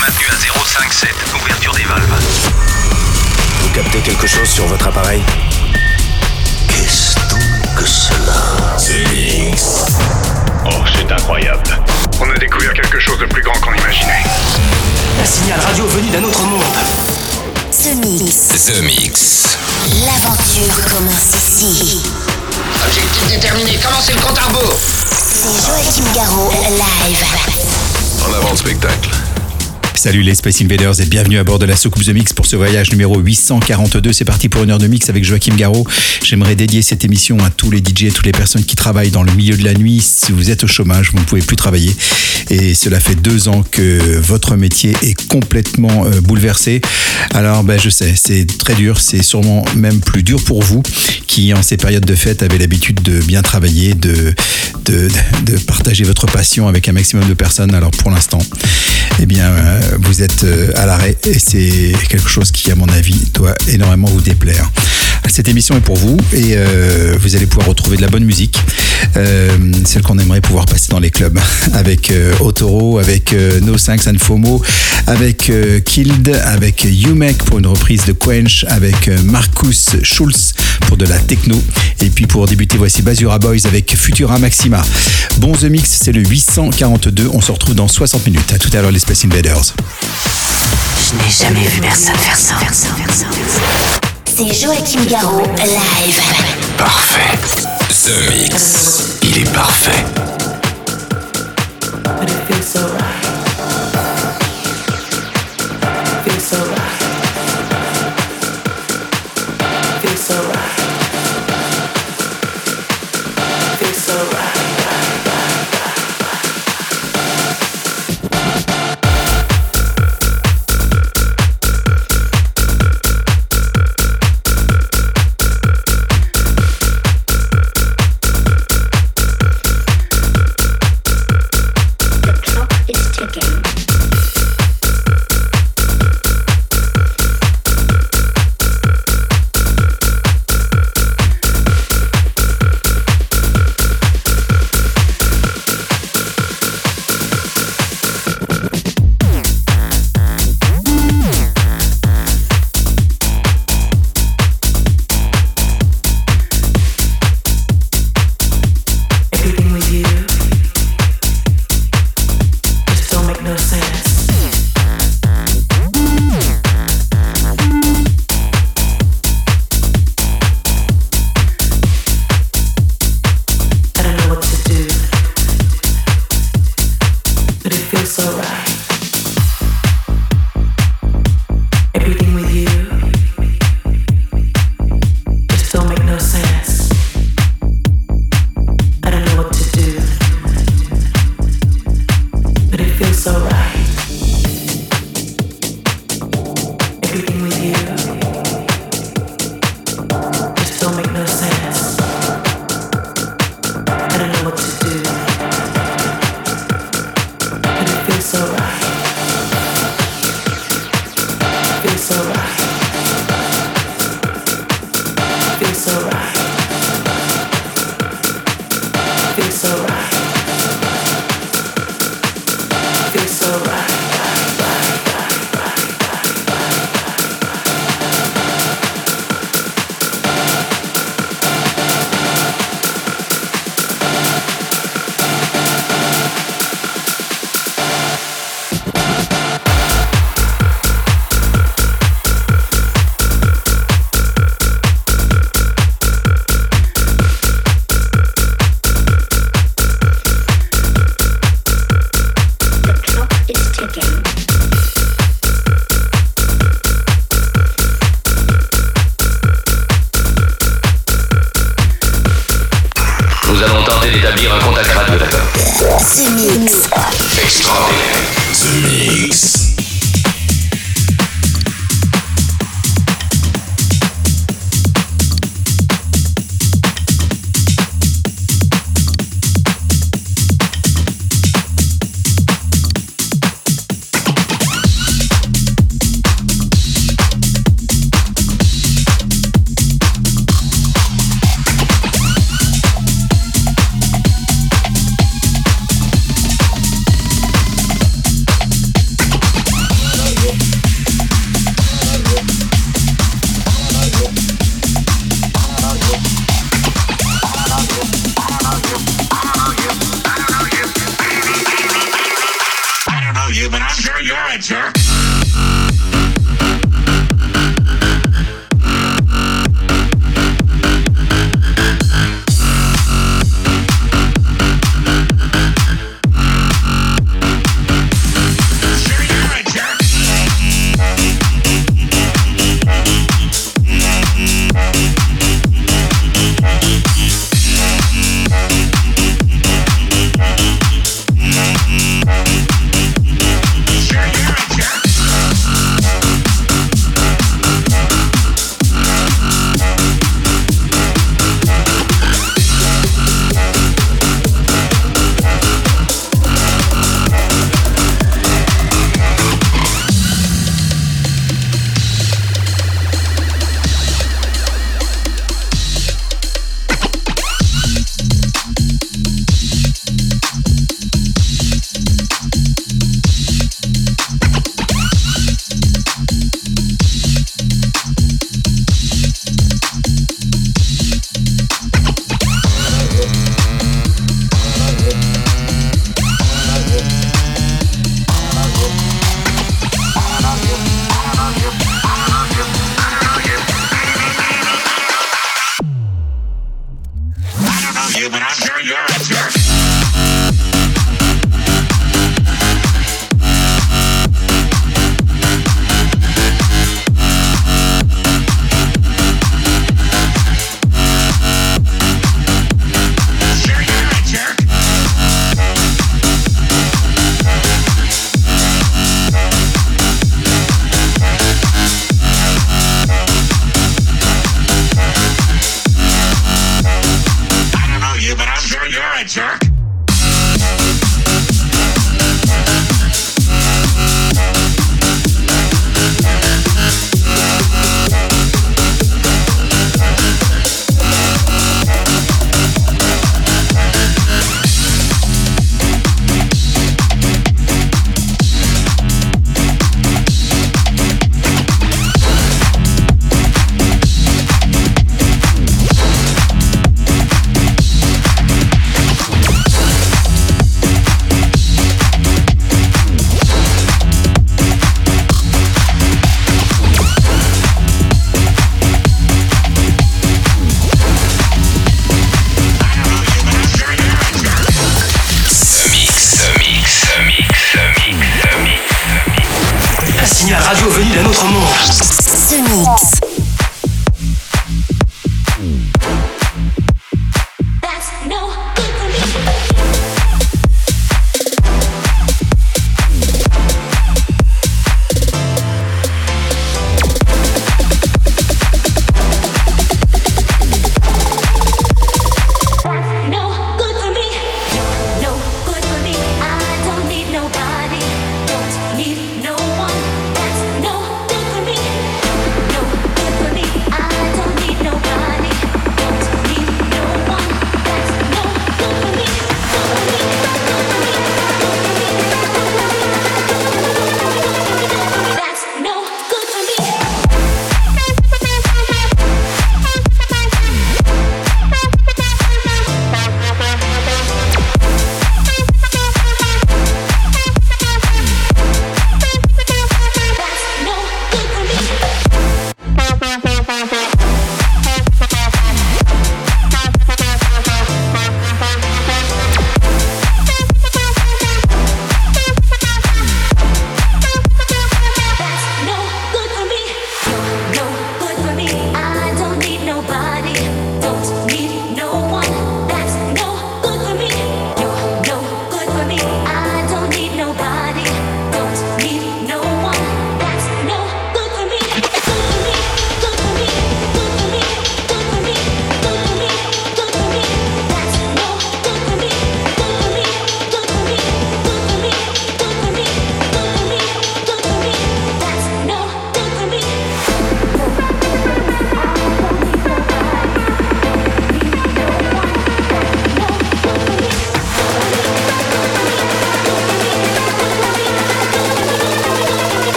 maintenu à 057. Ouverture des valves. Vous captez quelque chose sur votre appareil Qu'est-ce donc que cela Oh, c'est incroyable. On a découvert quelque chose de plus grand qu'on imaginait. Un signal radio venu d'un autre monde. The Mix. The Mix. L'aventure commence ici. Objectif déterminé, commencez le compte à rebours C'est Joachim Garraud, live. En avant le spectacle. Salut les Space Invaders et bienvenue à bord de la soucoupe The Mix pour ce voyage numéro 842. C'est parti pour une heure de mix avec Joachim Garraud. J'aimerais dédier cette émission à tous les DJ, toutes les personnes qui travaillent dans le milieu de la nuit. Si vous êtes au chômage, vous ne pouvez plus travailler. Et cela fait deux ans que votre métier est complètement euh, bouleversé. Alors, ben, je sais, c'est très dur. C'est sûrement même plus dur pour vous qui, en ces périodes de fête, avez l'habitude de bien travailler, de, de, partager votre passion avec un maximum de personnes. Alors, pour l'instant, eh bien, euh, vous êtes euh, à l'arrêt et c'est quelque chose qui, à mon avis, doit énormément vous déplaire. Cette émission est pour vous et euh, vous allez pouvoir retrouver de la bonne musique, euh, celle qu'on aimerait pouvoir passer dans les clubs, avec euh, Otoro, avec No Thanks and FOMO, avec Killed, avec Umek pour une reprise de Quench, avec Marcus Schulz pour de la techno. Et puis pour débuter, voici Basura Boys avec Futura Maxima. Bon The Mix, c'est le 842. On se retrouve dans 60 minutes. À tout à l'heure, les Space Invaders. Je n'ai jamais vu personne faire ça. C'est Joachim Garraud, live. Parfait. The Mix. Il est parfait. But it feels so right. Feels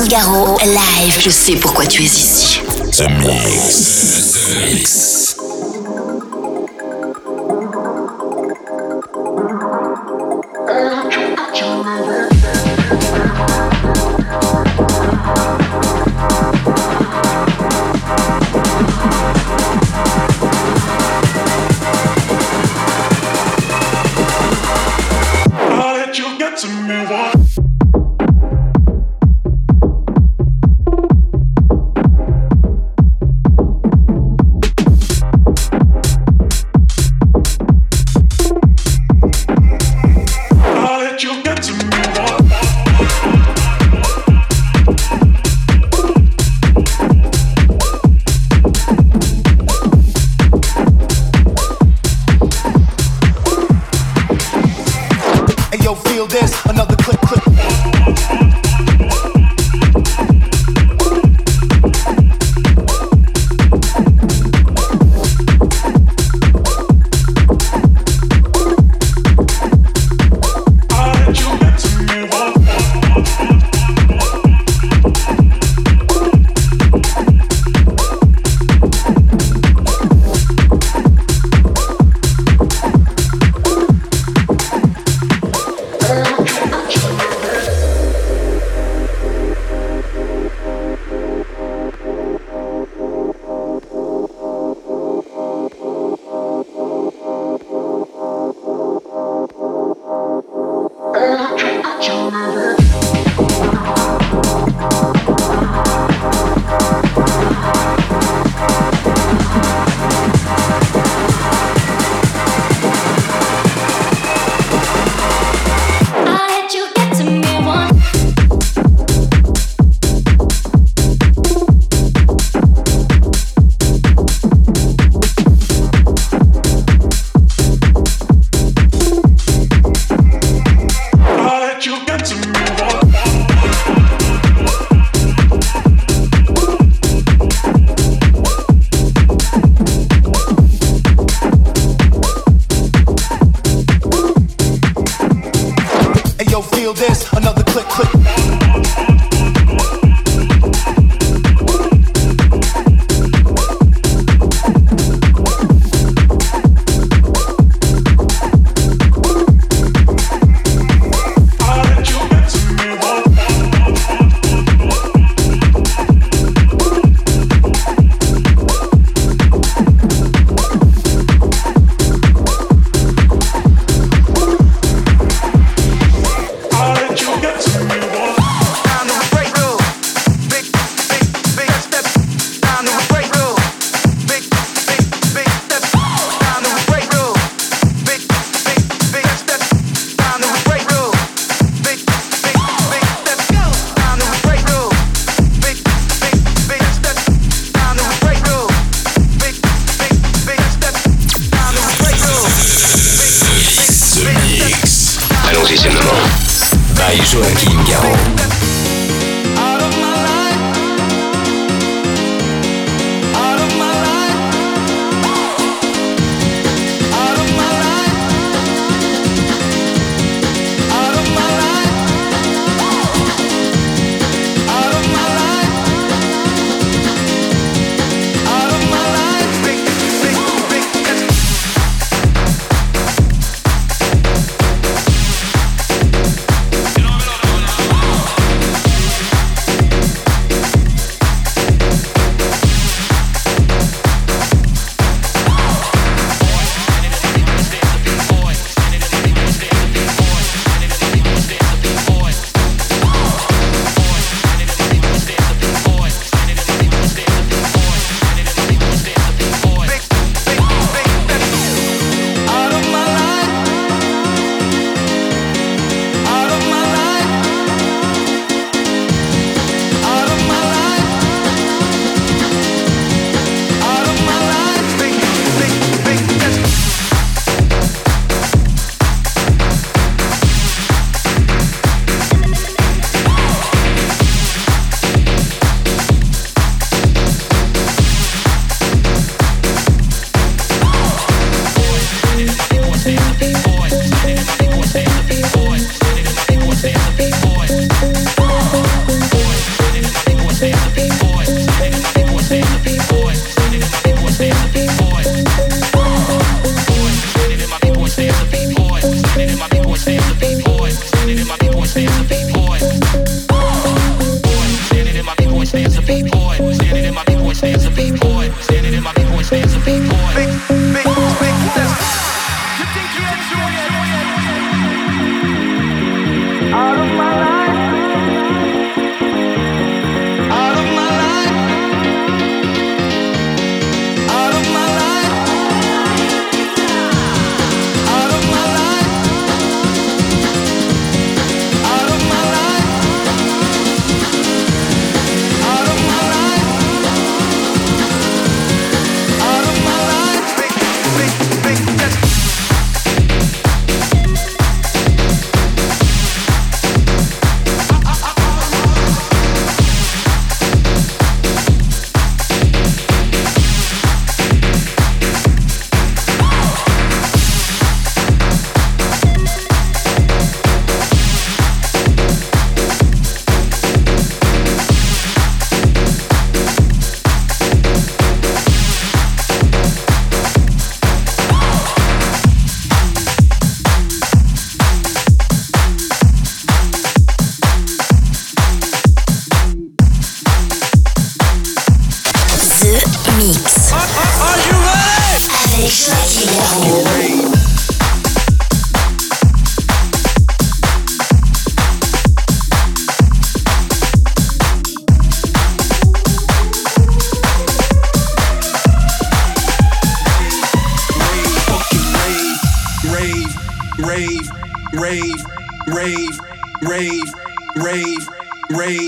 Figaro live. Je sais pourquoi tu es ici. The Mix. The mix.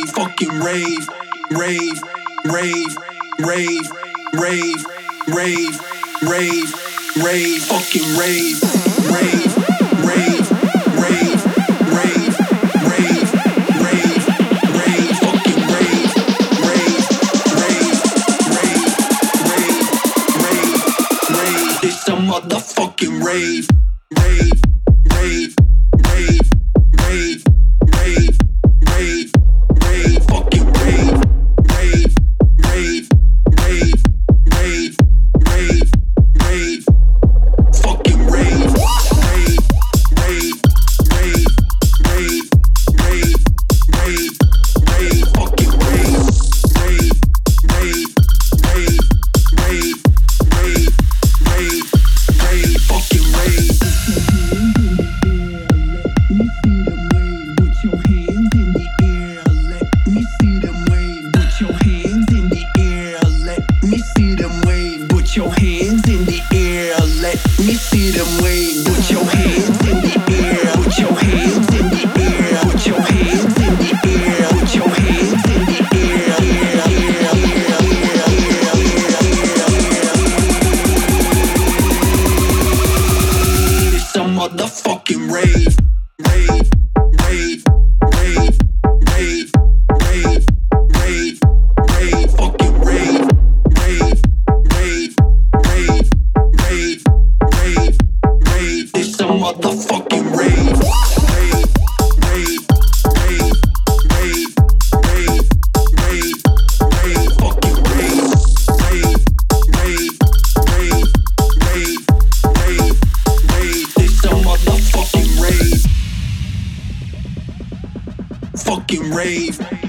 Rave, fucking rave, rave, rave, rave, rave, rave, rave, rave, fucking rave, rave, rave, rave, rave, rave, rave, rave, fucking rave, rave, rave, rave, rave, rave, rave. It's a motherfucking rave, rave.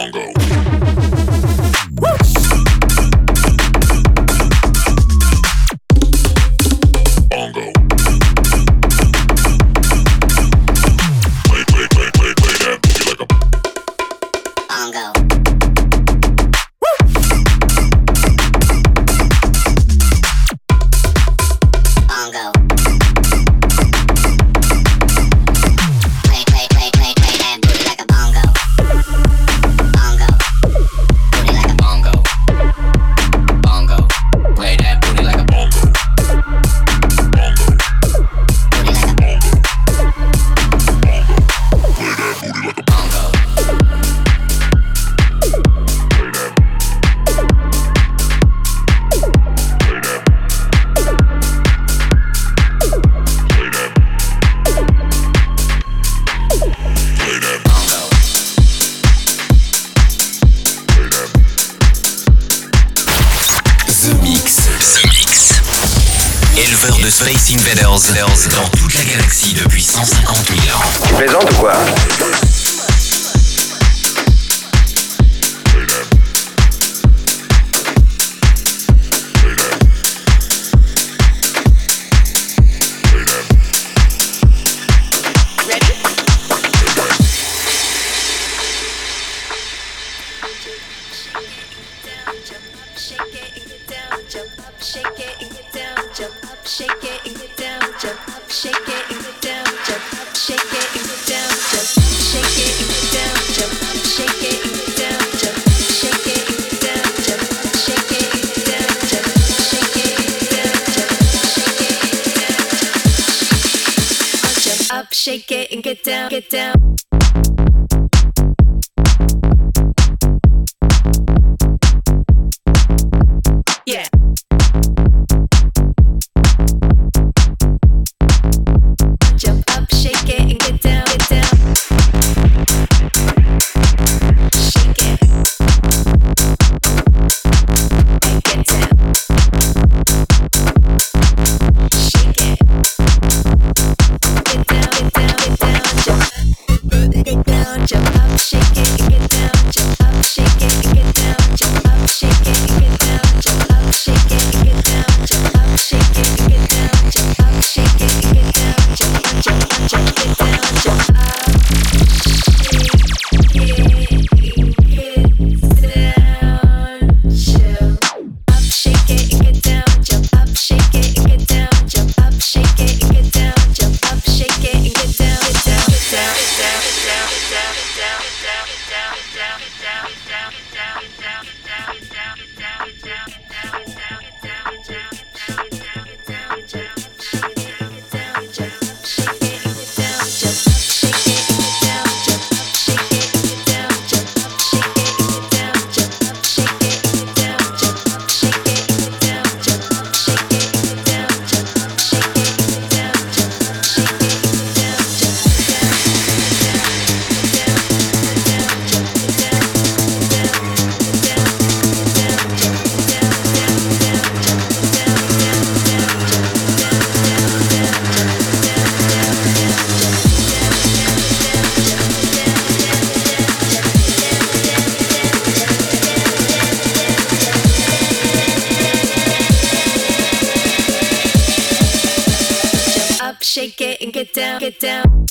Bongo. Shake it and get down, get down. Get down, get down.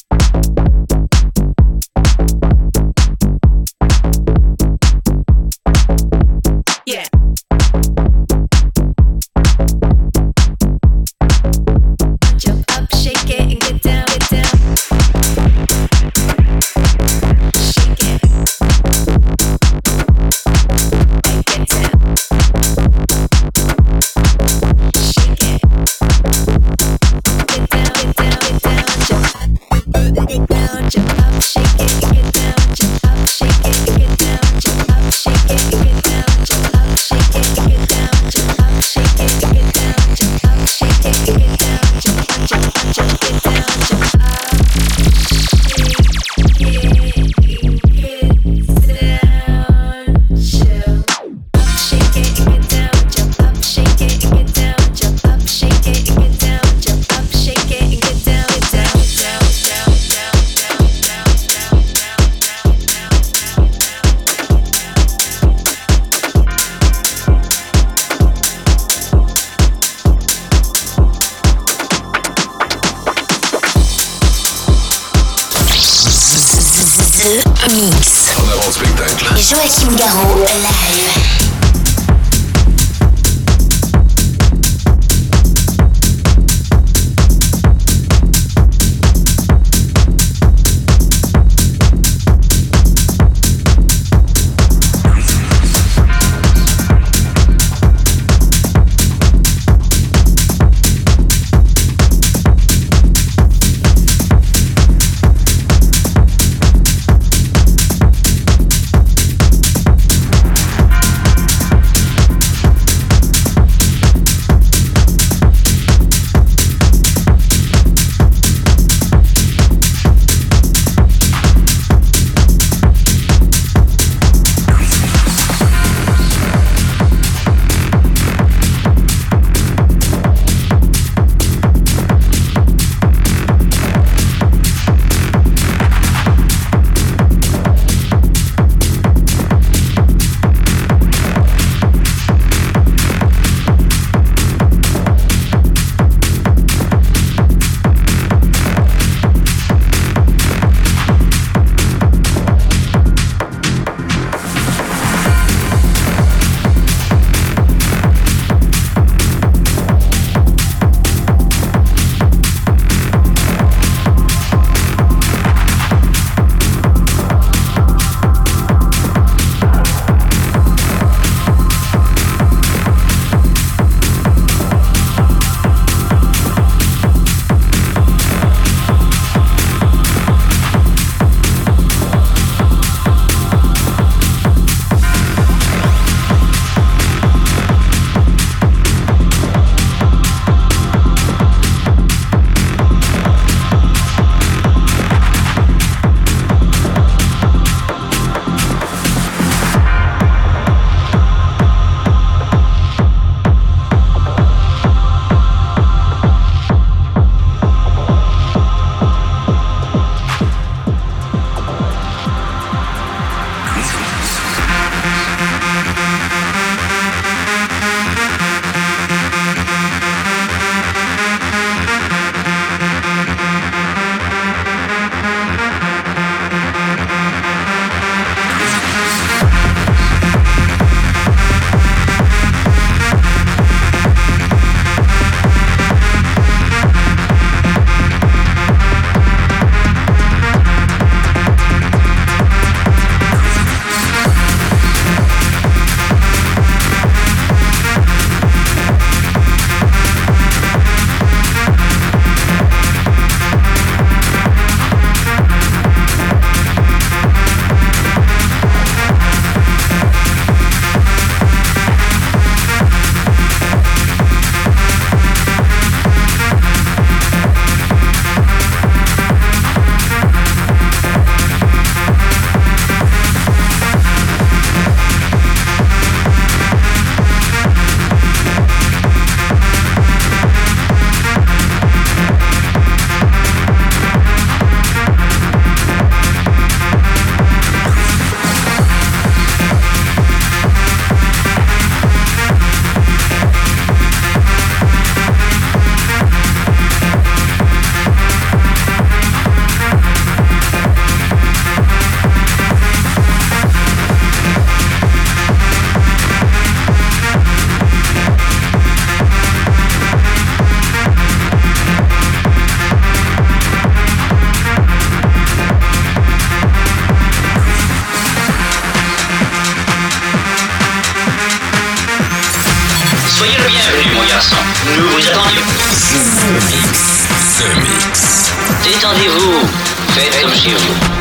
The Mix. The Mix. Détendez-vous. Faites comme chez vous.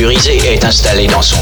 est installé dans son.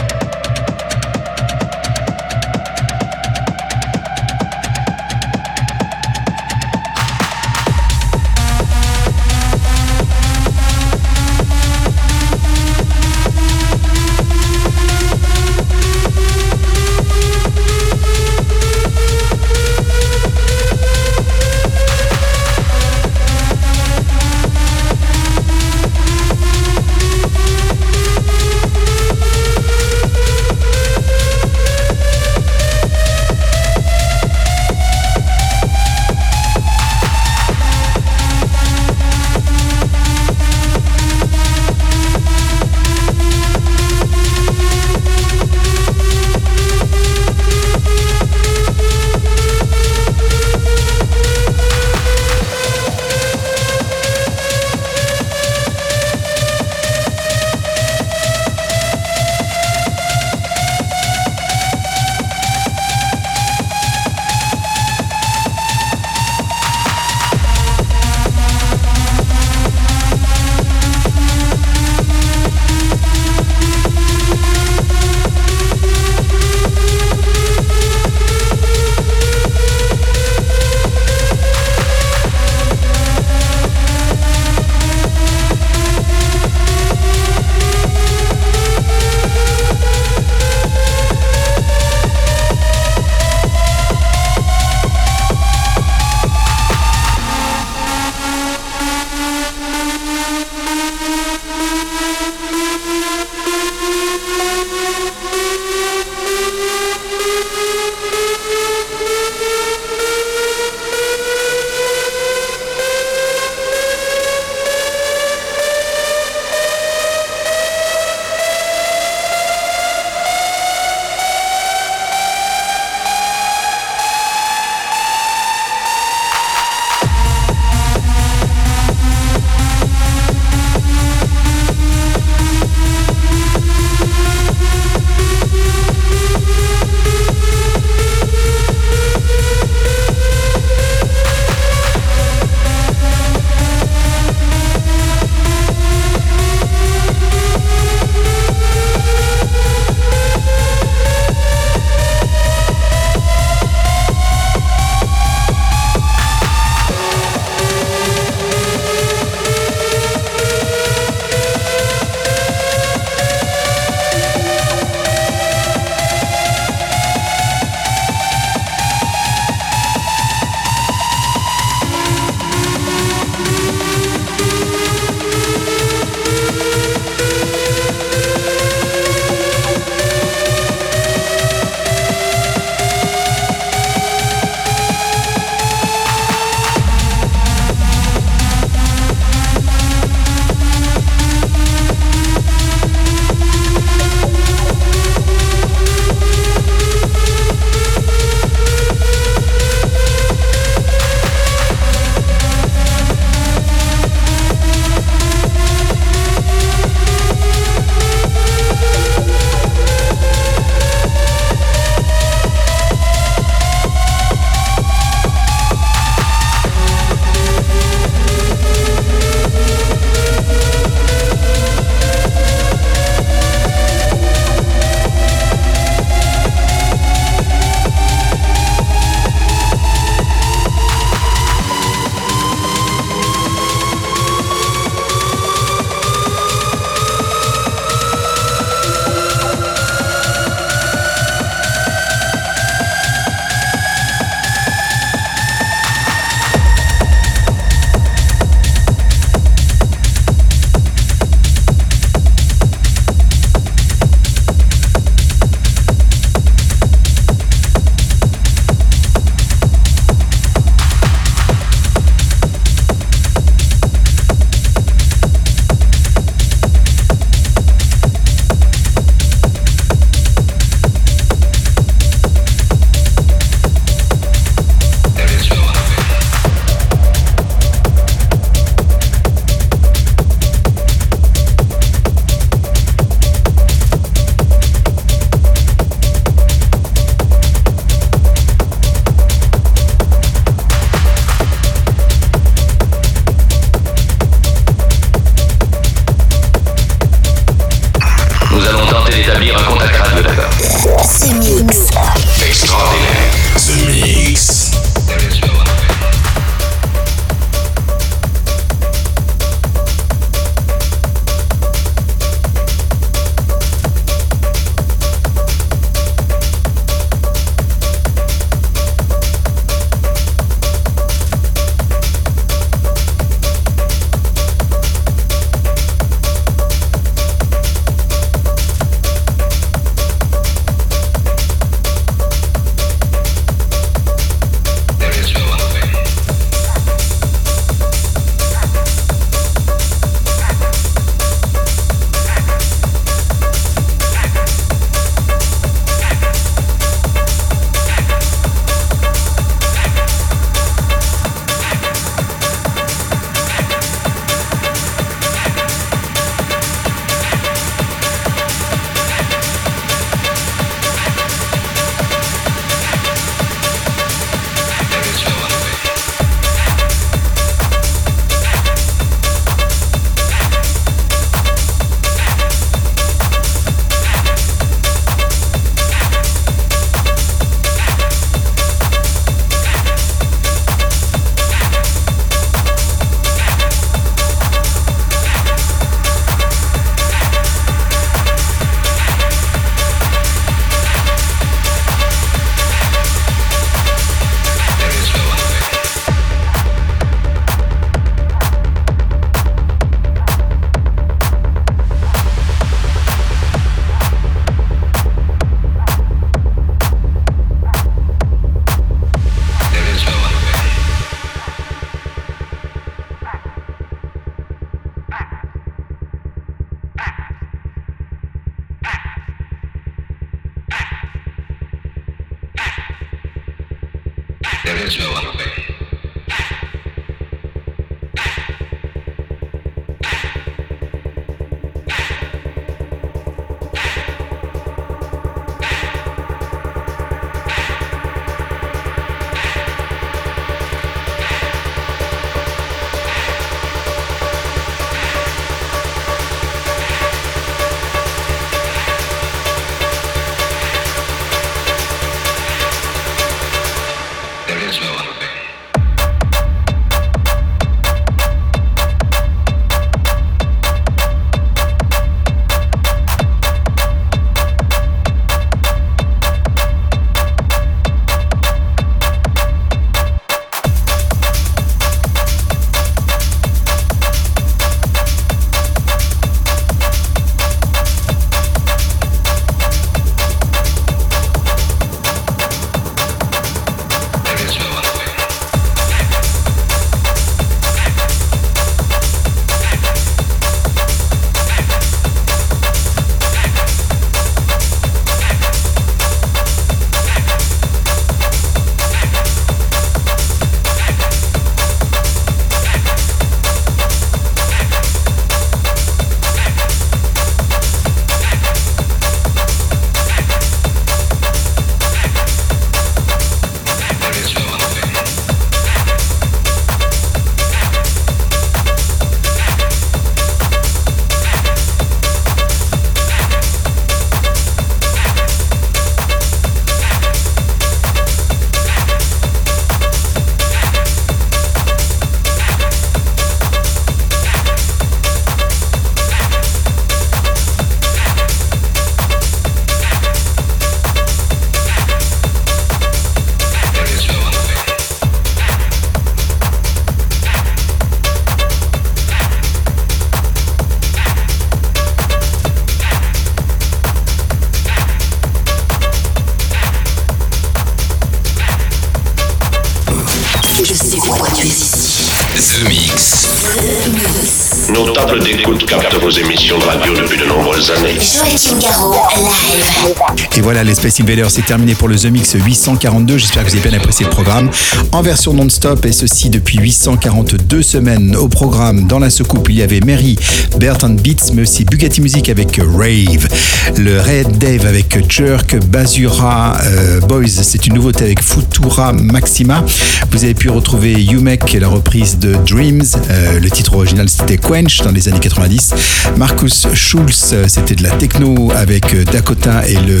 Les Space Invaders, c'est terminé pour le The Mix 842. J'espère que vous avez bien apprécié le programme. En version non-stop, et ceci depuis 842 semaines. Au programme, dans la soucoupe, il y avait Mary, Bertrand Beats, mais aussi Bugatti Music avec Rave. Le Red Dave avec Jerk, Basura euh, Boys, c'est une nouveauté avec Futura Maxima. Vous avez pu retrouver Yumek, la reprise de Dreams. Euh, le titre original, c'était Quench dans les années 90. Marcus Schulz, euh, c'était de la techno avec euh, Dakota et le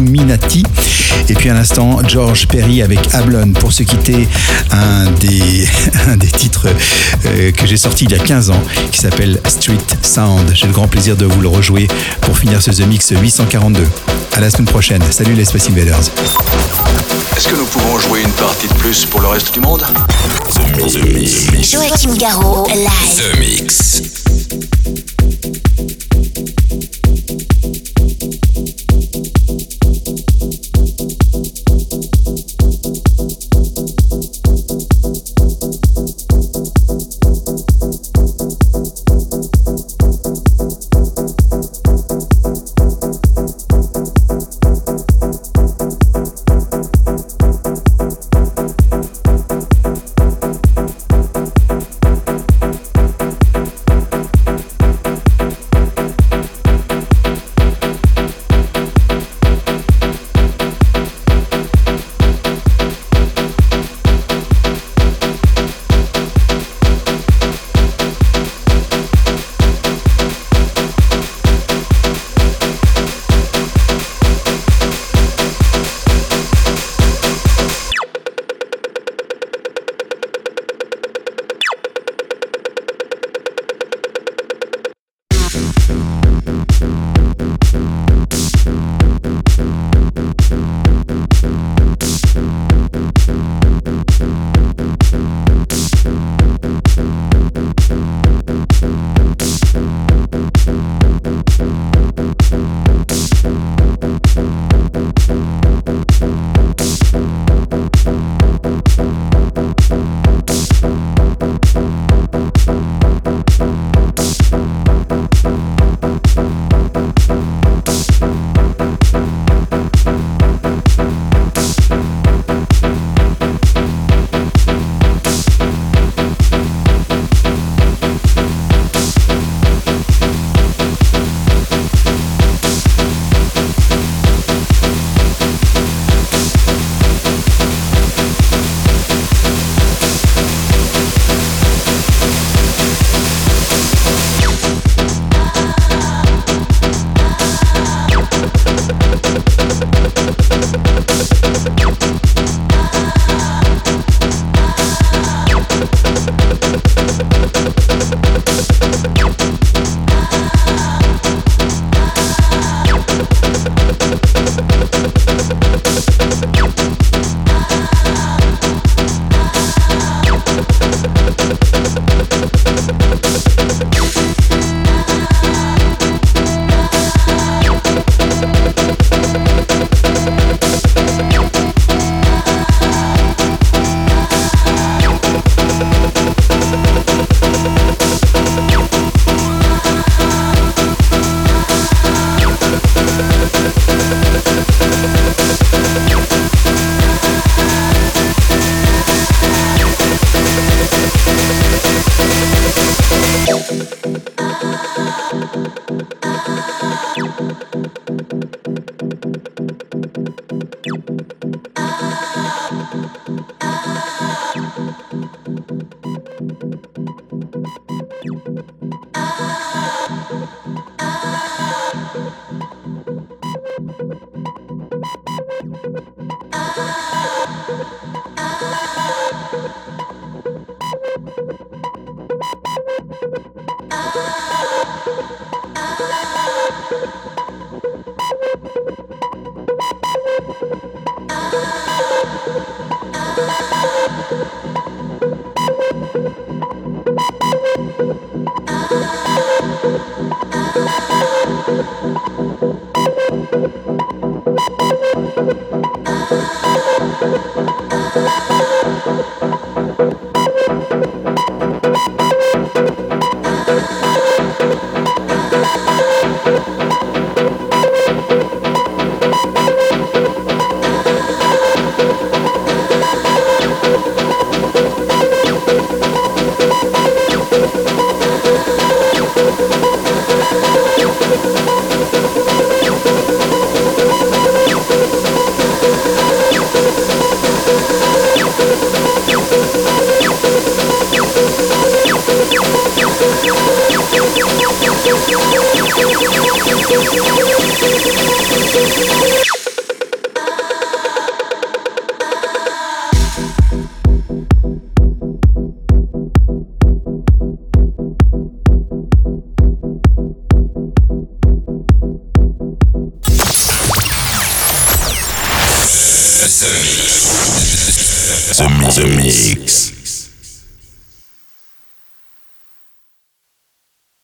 Tuluminati. Et puis à l'instant, George Perry avec Ablon pour se quitter, un des, un des titres euh, que j'ai sorti il y a 15 ans qui s'appelle Street Sound. J'ai le grand plaisir de vous le rejouer pour finir ce The Mix 842. À la semaine prochaine. Salut les Space Invaders. Est-ce que nous pouvons jouer une partie de plus pour le reste du monde? Joachim Garraud, live. The Mix.